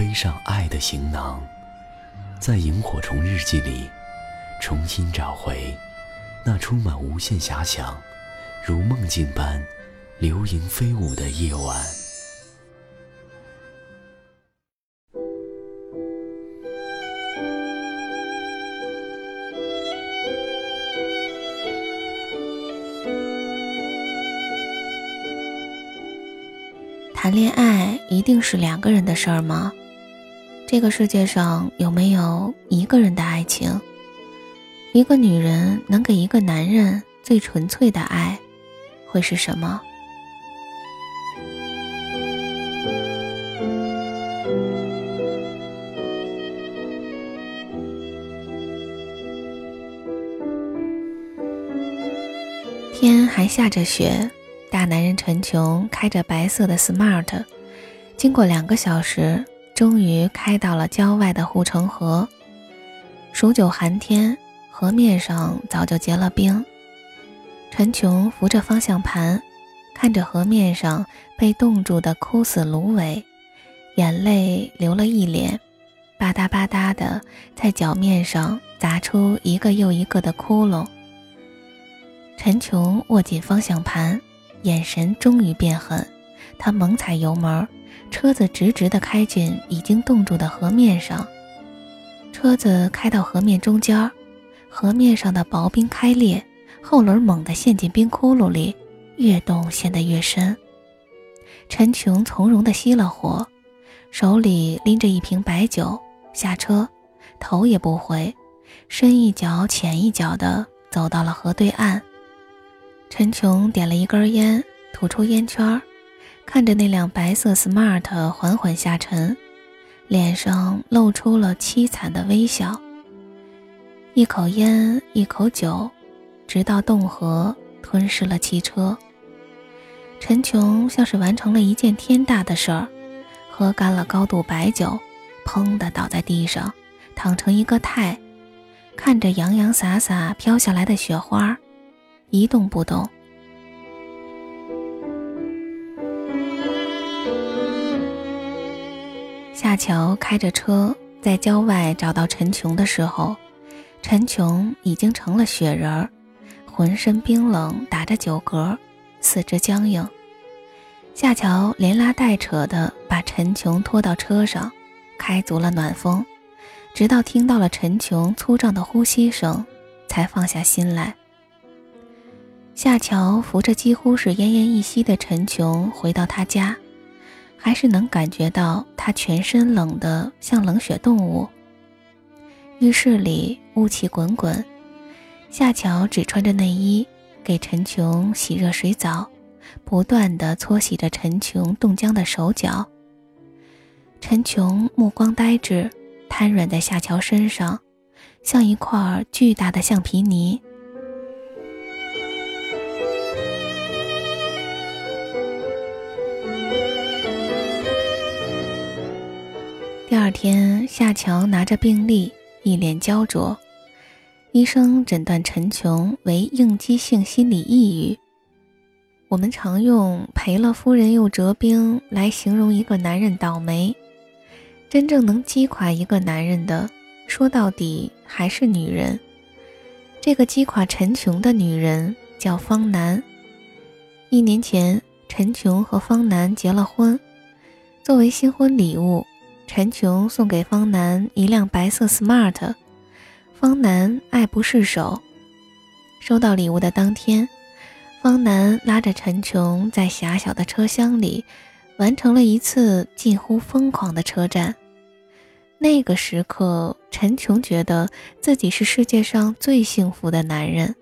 背上爱的行囊，在萤火虫日记里，重新找回那充满无限遐想、如梦境般流萤飞舞的夜晚。谈恋爱一定是两个人的事儿吗？这个世界上有没有一个人的爱情？一个女人能给一个男人最纯粹的爱，会是什么？天还下着雪，大男人陈琼开着白色的 smart，经过两个小时。终于开到了郊外的护城河。数九寒天，河面上早就结了冰。陈琼扶着方向盘，看着河面上被冻住的枯死芦苇，眼泪流了一脸，吧嗒吧嗒的在脚面上砸出一个又一个的窟窿。陈琼握紧方向盘，眼神终于变狠，他猛踩油门。车子直直地开进已经冻住的河面上。车子开到河面中间，河面上的薄冰开裂，后轮猛地陷进冰窟窿里，越冻陷得越深。陈琼从容地熄了火，手里拎着一瓶白酒，下车，头也不回，深一脚浅一脚地走到了河对岸。陈琼点了一根烟，吐出烟圈儿。看着那辆白色 smart 缓缓下沉，脸上露出了凄惨的微笑。一口烟，一口酒，直到冻河吞噬了汽车。陈琼像是完成了一件天大的事儿，喝干了高度白酒，砰的倒在地上，躺成一个太，看着洋洋洒洒飘下来的雪花，一动不动。夏乔开着车在郊外找到陈琼的时候，陈琼已经成了雪人儿，浑身冰冷，打着酒嗝，四肢僵硬。夏乔连拉带扯的把陈琼拖到车上，开足了暖风，直到听到了陈琼粗壮的呼吸声，才放下心来。夏乔扶着几乎是奄奄一息的陈琼回到他家。还是能感觉到他全身冷得像冷血动物。浴室里雾气滚滚，夏乔只穿着内衣给陈琼洗热水澡，不断的搓洗着陈琼冻僵的手脚。陈琼目光呆滞，瘫软在夏乔身上，像一块巨大的橡皮泥。第二天，夏乔拿着病历，一脸焦灼。医生诊断陈琼为应激性心理抑郁。我们常用“赔了夫人又折兵”来形容一个男人倒霉。真正能击垮一个男人的，说到底还是女人。这个击垮陈琼的女人叫方楠。一年前，陈琼和方楠结了婚，作为新婚礼物。陈琼送给方楠一辆白色 smart，方楠爱不释手。收到礼物的当天，方楠拉着陈琼在狭小的车厢里，完成了一次近乎疯狂的车站。那个时刻，陈琼觉得自己是世界上最幸福的男人。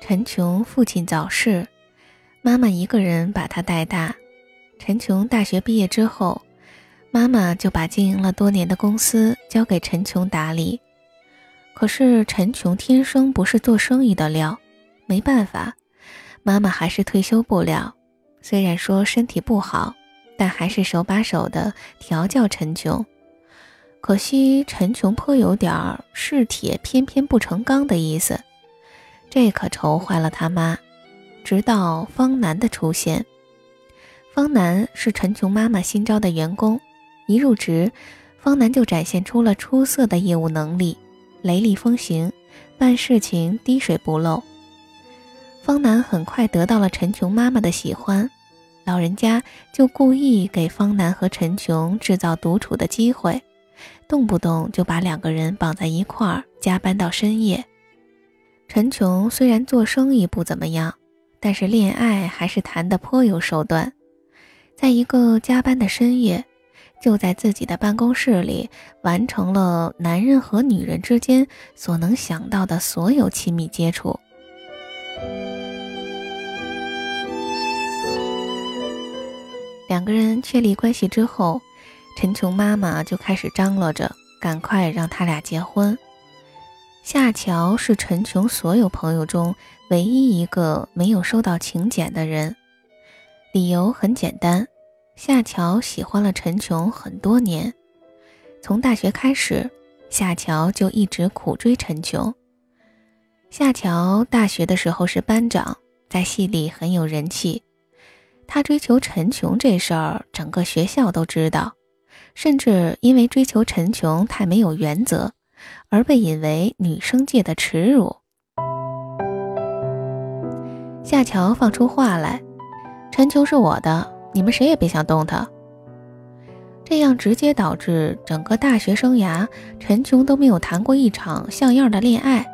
陈琼父亲早逝。妈妈一个人把他带大。陈琼大学毕业之后，妈妈就把经营了多年的公司交给陈琼打理。可是陈琼天生不是做生意的料，没办法，妈妈还是退休不了。虽然说身体不好，但还是手把手的调教陈琼。可惜陈琼颇有点儿是铁偏偏不成钢的意思，这可愁坏了他妈。直到方楠的出现，方楠是陈琼妈妈新招的员工，一入职，方楠就展现出了出色的业务能力，雷厉风行，办事情滴水不漏。方楠很快得到了陈琼妈妈的喜欢，老人家就故意给方楠和陈琼制造独处的机会。动不动就把两个人绑在一块儿，加班到深夜。陈琼虽然做生意不怎么样，但是恋爱还是谈得颇有手段。在一个加班的深夜，就在自己的办公室里完成了男人和女人之间所能想到的所有亲密接触。两个人确立关系之后。陈琼妈妈就开始张罗着，赶快让他俩结婚。夏乔是陈琼所有朋友中唯一一个没有收到请柬的人，理由很简单：夏乔喜欢了陈琼很多年，从大学开始，夏乔就一直苦追陈琼。夏乔大学的时候是班长，在系里很有人气，他追求陈琼这事儿，整个学校都知道。甚至因为追求陈琼太没有原则，而被引为女生界的耻辱。夏乔放出话来：“陈琼是我的，你们谁也别想动她。”这样直接导致整个大学生涯，陈琼都没有谈过一场像样的恋爱。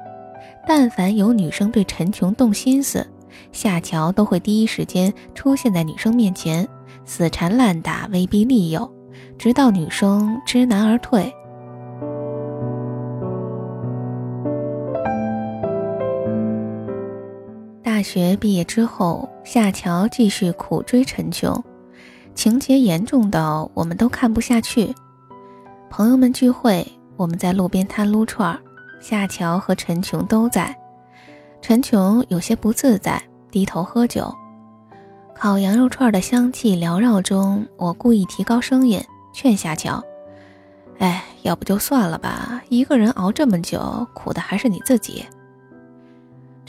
但凡有女生对陈琼动心思，夏乔都会第一时间出现在女生面前，死缠烂打，威逼利诱。直到女生知难而退。大学毕业之后，夏乔继续苦追陈琼，情节严重到我们都看不下去。朋友们聚会，我们在路边摊撸串儿，夏乔和陈琼都在。陈琼有些不自在，低头喝酒。烤羊肉串的香气缭绕中，我故意提高声音。劝夏乔：“哎，要不就算了吧，一个人熬这么久，苦的还是你自己。”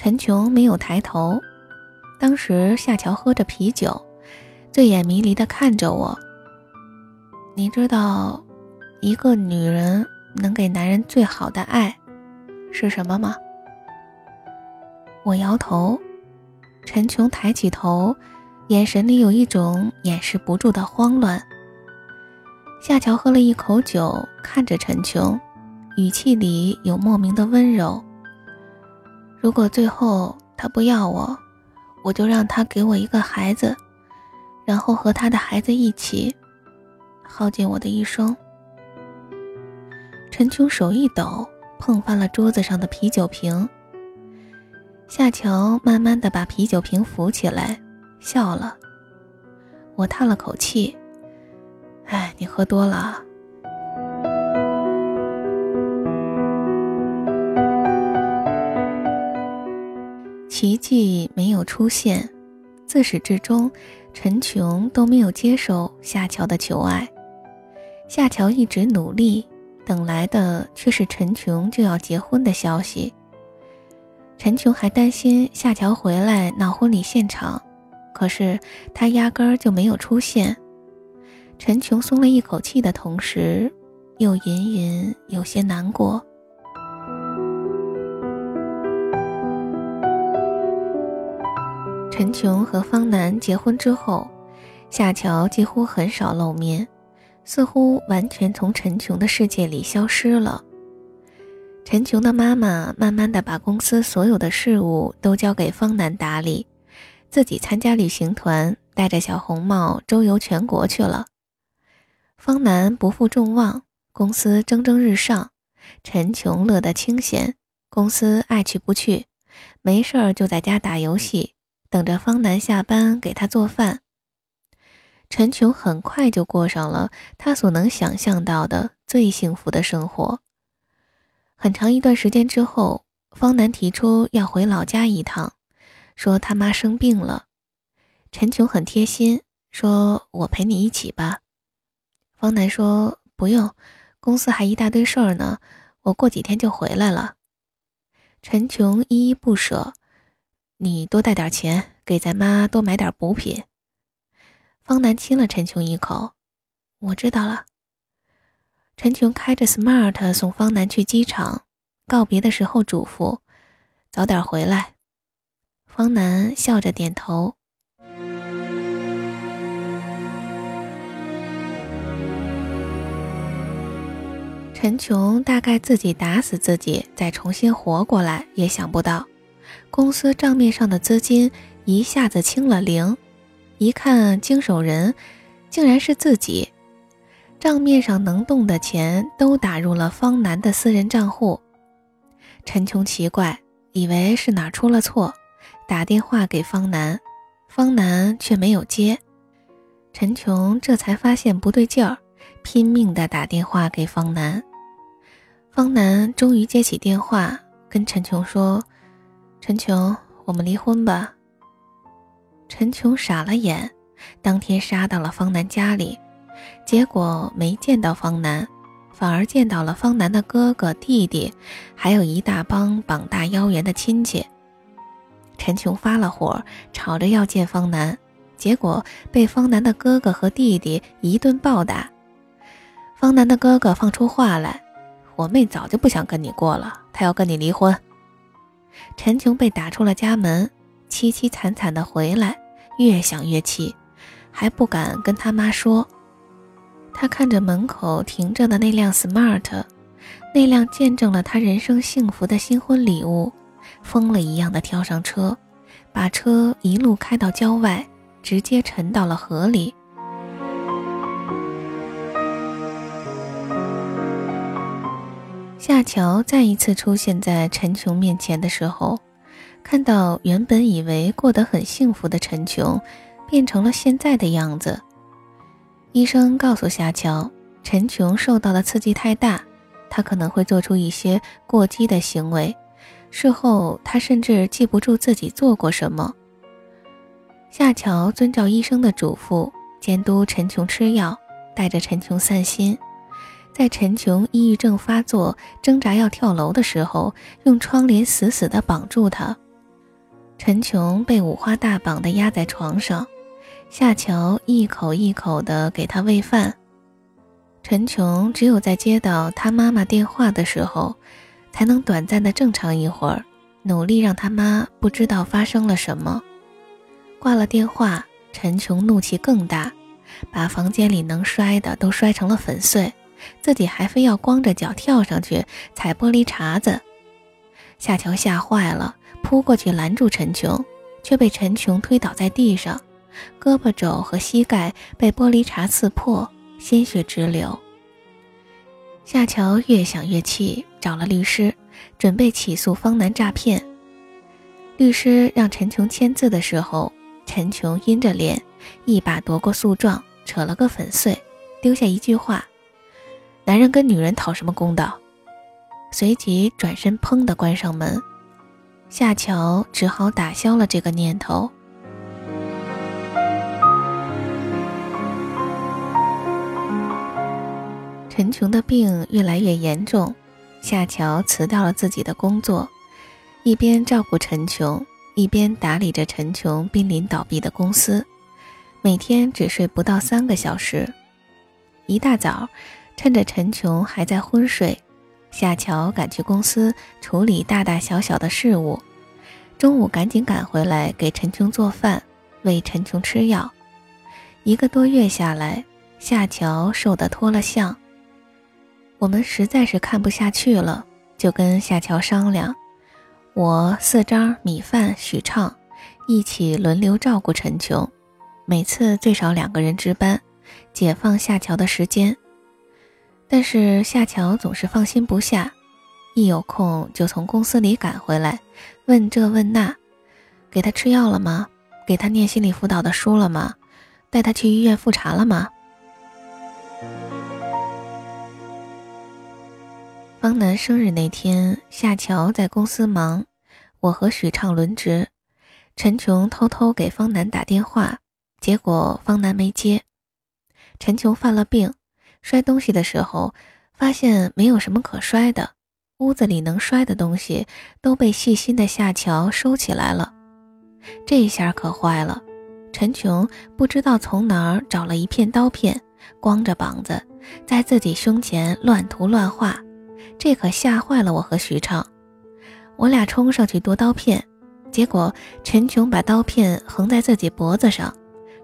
陈琼没有抬头。当时夏乔喝着啤酒，醉眼迷离地看着我。你知道，一个女人能给男人最好的爱是什么吗？我摇头。陈琼抬起头，眼神里有一种掩饰不住的慌乱。夏乔喝了一口酒，看着陈琼，语气里有莫名的温柔。如果最后他不要我，我就让他给我一个孩子，然后和他的孩子一起耗尽我的一生。陈琼手一抖，碰翻了桌子上的啤酒瓶。夏乔慢慢的把啤酒瓶扶起来，笑了。我叹了口气。哎，你喝多了。奇迹没有出现，自始至终，陈琼都没有接受夏乔的求爱。夏乔一直努力，等来的却是陈琼就要结婚的消息。陈琼还担心夏乔回来闹婚礼现场，可是他压根儿就没有出现。陈琼松了一口气的同时，又隐隐有些难过。陈琼和方楠结婚之后，夏乔几乎很少露面，似乎完全从陈琼的世界里消失了。陈琼的妈妈慢慢的把公司所有的事务都交给方楠打理，自己参加旅行团，戴着小红帽周游全国去了。方楠不负众望，公司蒸蒸日上，陈琼乐得清闲，公司爱去不去，没事儿就在家打游戏，等着方南下班给他做饭。陈琼很快就过上了他所能想象到的最幸福的生活。很长一段时间之后，方南提出要回老家一趟，说他妈生病了。陈琼很贴心，说我陪你一起吧。方南说不用，公司还一大堆事儿呢，我过几天就回来了。陈琼依依不舍。你多带点钱，给咱妈多买点补品。方南亲了陈琼一口，我知道了。陈琼开着 smart 送方南去机场，告别的时候嘱咐：“早点回来。”方南笑着点头。陈琼大概自己打死自己，再重新活过来，也想不到。公司账面上的资金一下子清了零，一看经手人竟然是自己，账面上能动的钱都打入了方南的私人账户。陈琼奇怪，以为是哪出了错，打电话给方南，方南却没有接。陈琼这才发现不对劲儿，拼命地打电话给方南。方南终于接起电话，跟陈琼说。陈琼，我们离婚吧。陈琼傻了眼，当天杀到了方南家里，结果没见到方南，反而见到了方南的哥哥、弟弟，还有一大帮膀大腰圆的亲戚。陈琼发了火，吵着要见方南，结果被方南的哥哥和弟弟一顿暴打。方南的哥哥放出话来：“我妹早就不想跟你过了，她要跟你离婚。”陈琼被打出了家门，凄凄惨惨的回来，越想越气，还不敢跟他妈说。他看着门口停着的那辆 smart，那辆见证了他人生幸福的新婚礼物，疯了一样的跳上车，把车一路开到郊外，直接沉到了河里。夏乔再一次出现在陈琼面前的时候，看到原本以为过得很幸福的陈琼，变成了现在的样子。医生告诉夏乔，陈琼受到的刺激太大，他可能会做出一些过激的行为。事后，他甚至记不住自己做过什么。夏乔遵照医生的嘱咐，监督陈琼吃药，带着陈琼散心。在陈琼抑郁症发作、挣扎要跳楼的时候，用窗帘死死地绑住他。陈琼被五花大绑地压在床上，夏乔一口一口地给他喂饭。陈琼只有在接到他妈妈电话的时候，才能短暂的正常一会儿，努力让他妈不知道发生了什么。挂了电话，陈琼怒气更大，把房间里能摔的都摔成了粉碎。自己还非要光着脚跳上去踩玻璃碴子，夏乔吓坏了，扑过去拦住陈琼，却被陈琼推倒在地上，胳膊肘和膝盖被玻璃碴刺破，鲜血直流。夏乔越想越气，找了律师，准备起诉方南诈骗。律师让陈琼签字的时候，陈琼阴着脸，一把夺过诉状，扯了个粉碎，丢下一句话。男人跟女人讨什么公道？随即转身，砰的关上门。夏乔只好打消了这个念头。陈琼的病越来越严重，夏乔辞掉了自己的工作，一边照顾陈琼，一边打理着陈琼濒临倒闭的公司，每天只睡不到三个小时。一大早。趁着陈琼还在昏睡，夏乔赶去公司处理大大小小的事务，中午赶紧赶回来给陈琼做饭，喂陈琼吃药。一个多月下来，夏乔瘦得脱了相。我们实在是看不下去了，就跟夏乔商量，我四张米饭、许畅一起轮流照顾陈琼，每次最少两个人值班，解放夏乔的时间。但是夏乔总是放心不下，一有空就从公司里赶回来，问这问那，给他吃药了吗？给他念心理辅导的书了吗？带他去医院复查了吗？方楠生日那天，夏乔在公司忙，我和许畅轮值。陈琼偷偷给方楠打电话，结果方楠没接。陈琼犯了病，摔东西的时候发现没有什么可摔的，屋子里能摔的东西都被细心的夏乔收起来了。这下可坏了，陈琼不知道从哪儿找了一片刀片，光着膀子在自己胸前乱涂乱画。这可吓坏了我和徐畅，我俩冲上去夺刀片，结果陈琼把刀片横在自己脖子上，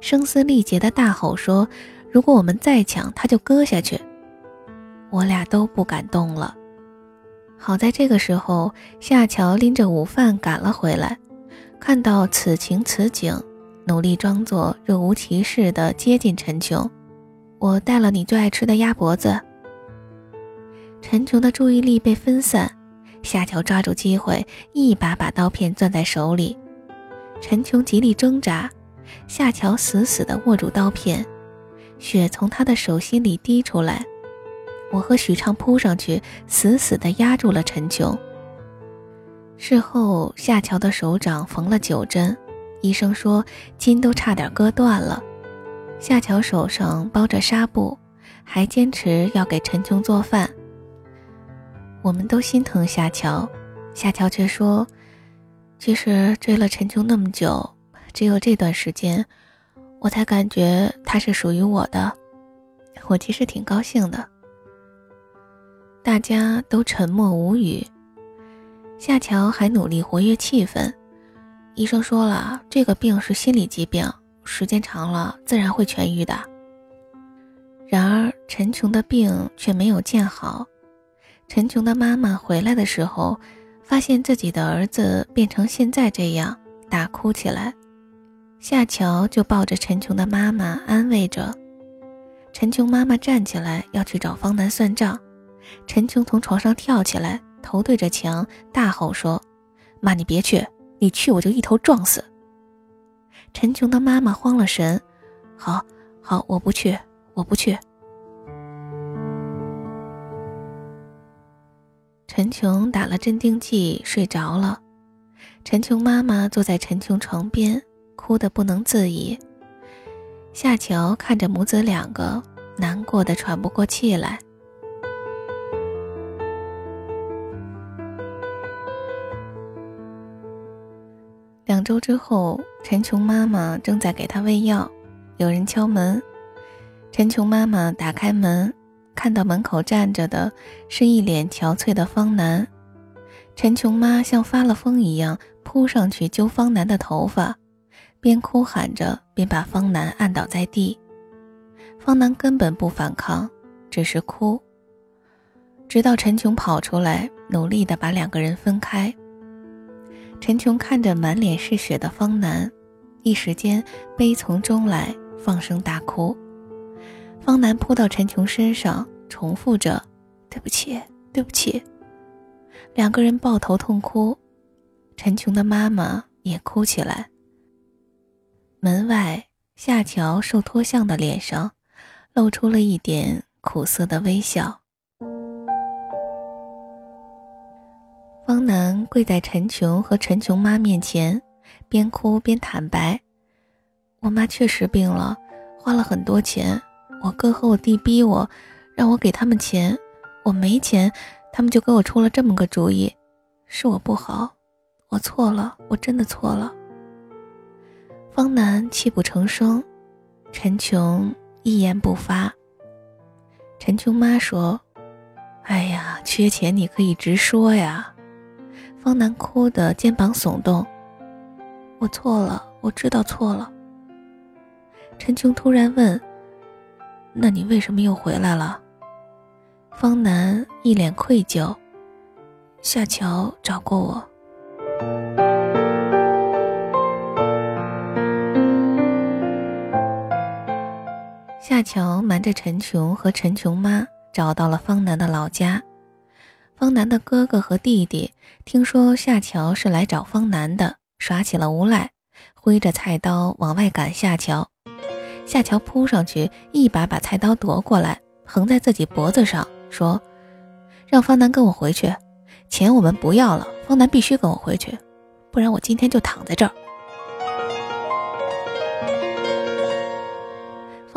声嘶力竭的大吼说：“如果我们再抢，他就割下去。”我俩都不敢动了。好在这个时候，夏乔拎着午饭赶了回来，看到此情此景，努力装作若无其事地接近陈琼：“我带了你最爱吃的鸭脖子。”陈琼的注意力被分散，夏乔抓住机会，一把把刀片攥在手里。陈琼极力挣扎，夏乔死死地握住刀片，血从他的手心里滴出来。我和许畅扑上去，死死地压住了陈琼。事后，夏乔的手掌缝了九针，医生说筋都差点割断了。夏乔手上包着纱布，还坚持要给陈琼做饭。我们都心疼夏乔，夏乔却说：“其实追了陈琼那么久，只有这段时间，我才感觉他是属于我的。我其实挺高兴的。”大家都沉默无语。夏乔还努力活跃气氛。医生说了，这个病是心理疾病，时间长了自然会痊愈的。然而陈琼的病却没有见好。陈琼的妈妈回来的时候，发现自己的儿子变成现在这样，大哭起来。夏乔就抱着陈琼的妈妈安慰着。陈琼妈妈站起来要去找方楠算账，陈琼从床上跳起来，头对着墙大吼说：“妈，你别去，你去我就一头撞死。”陈琼的妈妈慌了神：“好，好，我不去，我不去。”陈琼打了镇定剂，睡着了。陈琼妈妈坐在陈琼床边，哭得不能自已。夏乔看着母子两个，难过的喘不过气来。两周之后，陈琼妈妈正在给他喂药，有人敲门。陈琼妈妈打开门。看到门口站着的是一脸憔悴的方楠，陈琼妈像发了疯一样扑上去揪方楠的头发，边哭喊着边把方楠按倒在地。方楠根本不反抗，只是哭。直到陈琼跑出来，努力地把两个人分开。陈琼看着满脸是血的方楠，一时间悲从中来，放声大哭。方楠扑到陈琼身上，重复着：“对不起，对不起。”两个人抱头痛哭，陈琼的妈妈也哭起来。门外，夏乔受脱相的脸上露出了一点苦涩的微笑。方楠跪在陈琼和陈琼妈面前，边哭边坦白：“我妈确实病了，花了很多钱。”我哥和我弟逼我，让我给他们钱，我没钱，他们就给我出了这么个主意，是我不好，我错了，我真的错了。方楠泣不成声，陈琼一言不发。陈琼妈说：“哎呀，缺钱你可以直说呀。”方楠哭的肩膀耸动：“我错了，我知道错了。”陈琼突然问。那你为什么又回来了？方楠一脸愧疚。夏乔找过我。夏乔瞒着陈琼和陈琼妈找到了方楠的老家。方楠的哥哥和弟弟听说夏乔是来找方楠的，耍起了无赖，挥着菜刀往外赶夏乔。夏乔扑上去，一把把菜刀夺过来，横在自己脖子上，说：“让方南跟我回去，钱我们不要了。方南必须跟我回去，不然我今天就躺在这儿。”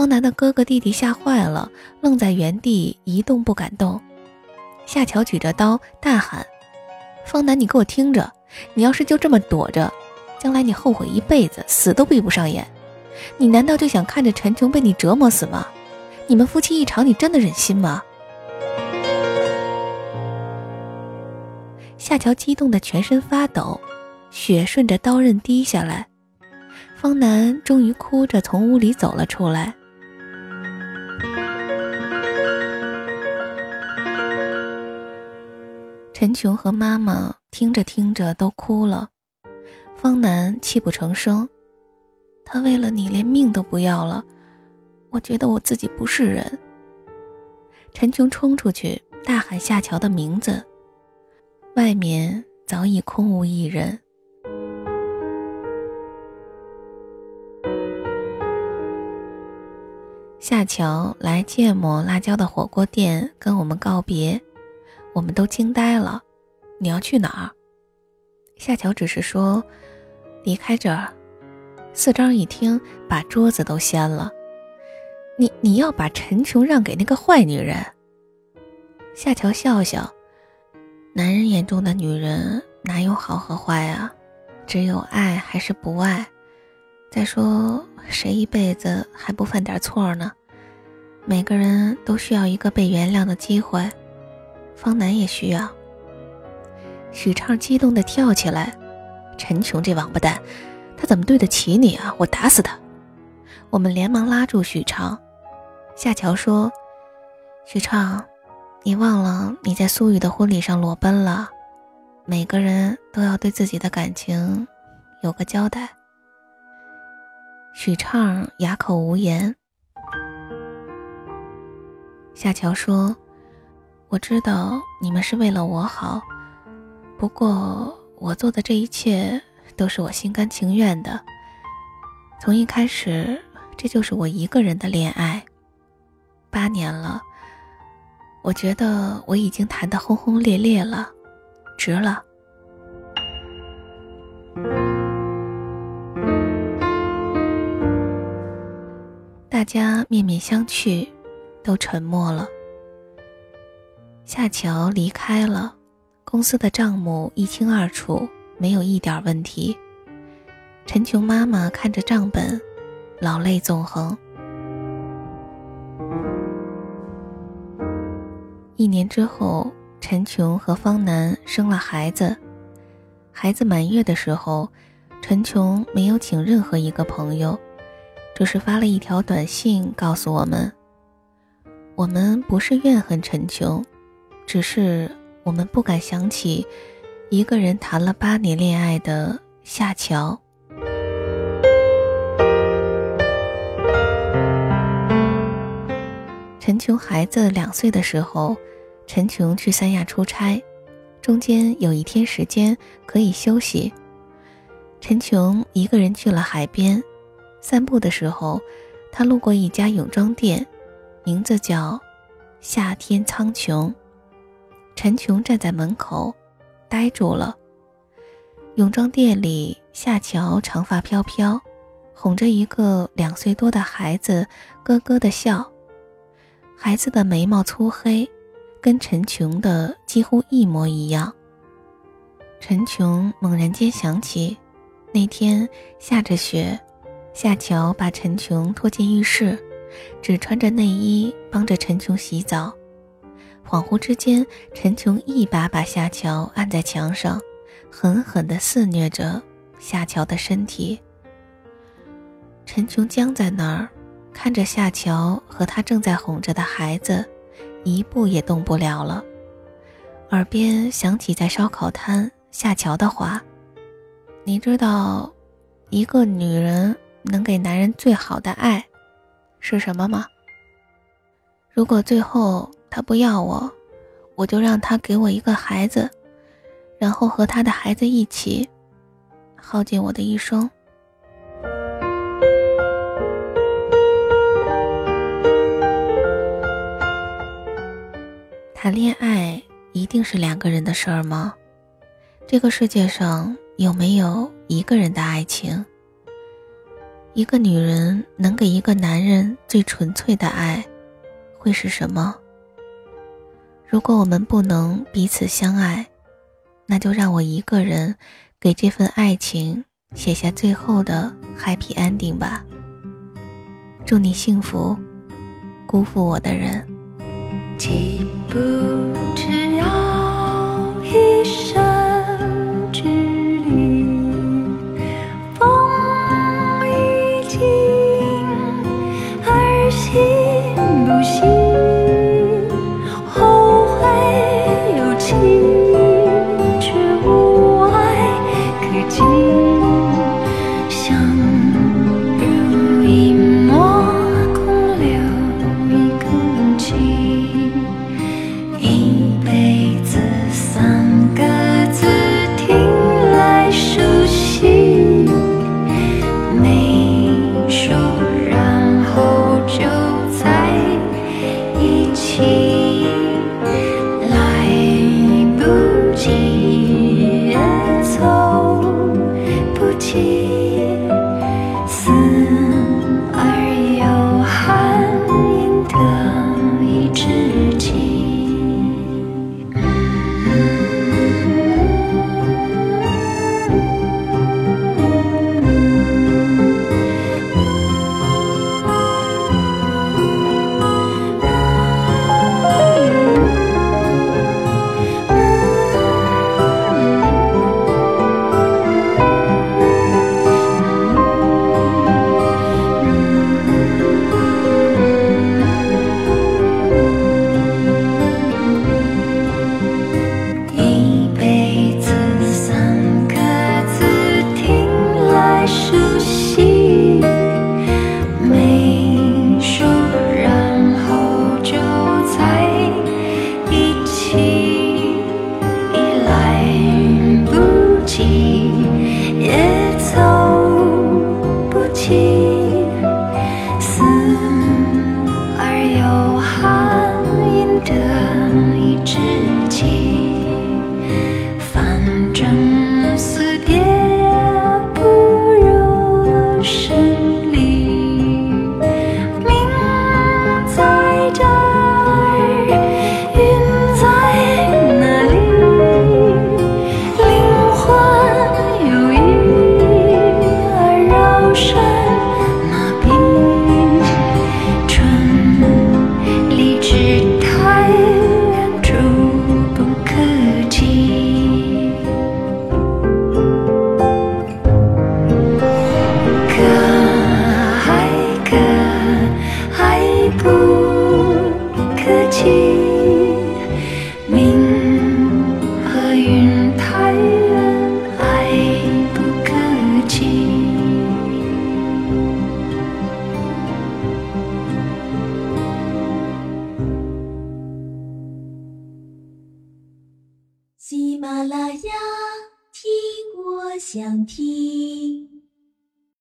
方南的哥哥弟弟吓坏了，愣在原地一动不敢动。夏乔举着刀大喊：“方南，你给我听着！你要是就这么躲着，将来你后悔一辈子，死都闭不上眼。”你难道就想看着陈琼被你折磨死吗？你们夫妻一场，你真的忍心吗？夏乔激动的全身发抖，血顺着刀刃滴下来。方南终于哭着从屋里走了出来。陈琼和妈妈听着听着都哭了，方南泣不成声。他为了你连命都不要了，我觉得我自己不是人。陈琼冲出去大喊夏乔的名字，外面早已空无一人。夏乔来芥末辣椒的火锅店跟我们告别，我们都惊呆了。你要去哪儿？夏乔只是说，离开这儿。四张一听，把桌子都掀了。你你要把陈琼让给那个坏女人？夏乔笑笑，男人眼中的女人哪有好和坏啊？只有爱还是不爱？再说谁一辈子还不犯点错呢？每个人都需要一个被原谅的机会，方南也需要。许畅激动地跳起来，陈琼这王八蛋！他怎么对得起你啊！我打死他！我们连忙拉住许畅。夏乔说：“许畅，你忘了你在苏雨的婚礼上裸奔了。每个人都要对自己的感情有个交代。”许畅哑口无言。夏乔说：“我知道你们是为了我好，不过我做的这一切……”都是我心甘情愿的。从一开始，这就是我一个人的恋爱。八年了，我觉得我已经谈得轰轰烈烈了，值了。大家面面相觑，都沉默了。夏乔离开了，公司的账目一清二楚。没有一点问题。陈琼妈妈看着账本，老泪纵横。一年之后，陈琼和方楠生了孩子。孩子满月的时候，陈琼没有请任何一个朋友，只是发了一条短信告诉我们：“我们不是怨恨陈琼，只是我们不敢想起。”一个人谈了八年恋爱的夏乔。陈琼孩子两岁的时候，陈琼去三亚出差，中间有一天时间可以休息。陈琼一个人去了海边，散步的时候，他路过一家泳装店，名字叫“夏天苍穹”。陈琼站在门口。呆住了。泳装店里，夏乔长发飘飘，哄着一个两岁多的孩子，咯咯的笑。孩子的眉毛粗黑，跟陈琼的几乎一模一样。陈琼猛然间想起，那天下着雪，夏乔把陈琼拖进浴室，只穿着内衣帮着陈琼洗澡。恍惚之间，陈琼一把把夏乔按在墙上，狠狠地肆虐着夏乔的身体。陈琼僵在那儿，看着夏乔和他正在哄着的孩子，一步也动不了了。耳边响起在烧烤摊夏乔的话：“你知道，一个女人能给男人最好的爱是什么吗？如果最后……”他不要我我就让他给我一个孩子然后和他的孩子一起耗尽我的一生。谈恋爱一定是两个人的事儿吗？这个世界上有没有一个人的爱情？一个女人能给一个男人最纯粹的爱会是什么？如果我们不能彼此相爱那就让我一个人给这份爱情写下最后的 happy ending 吧。祝你幸福辜负我的人。记不住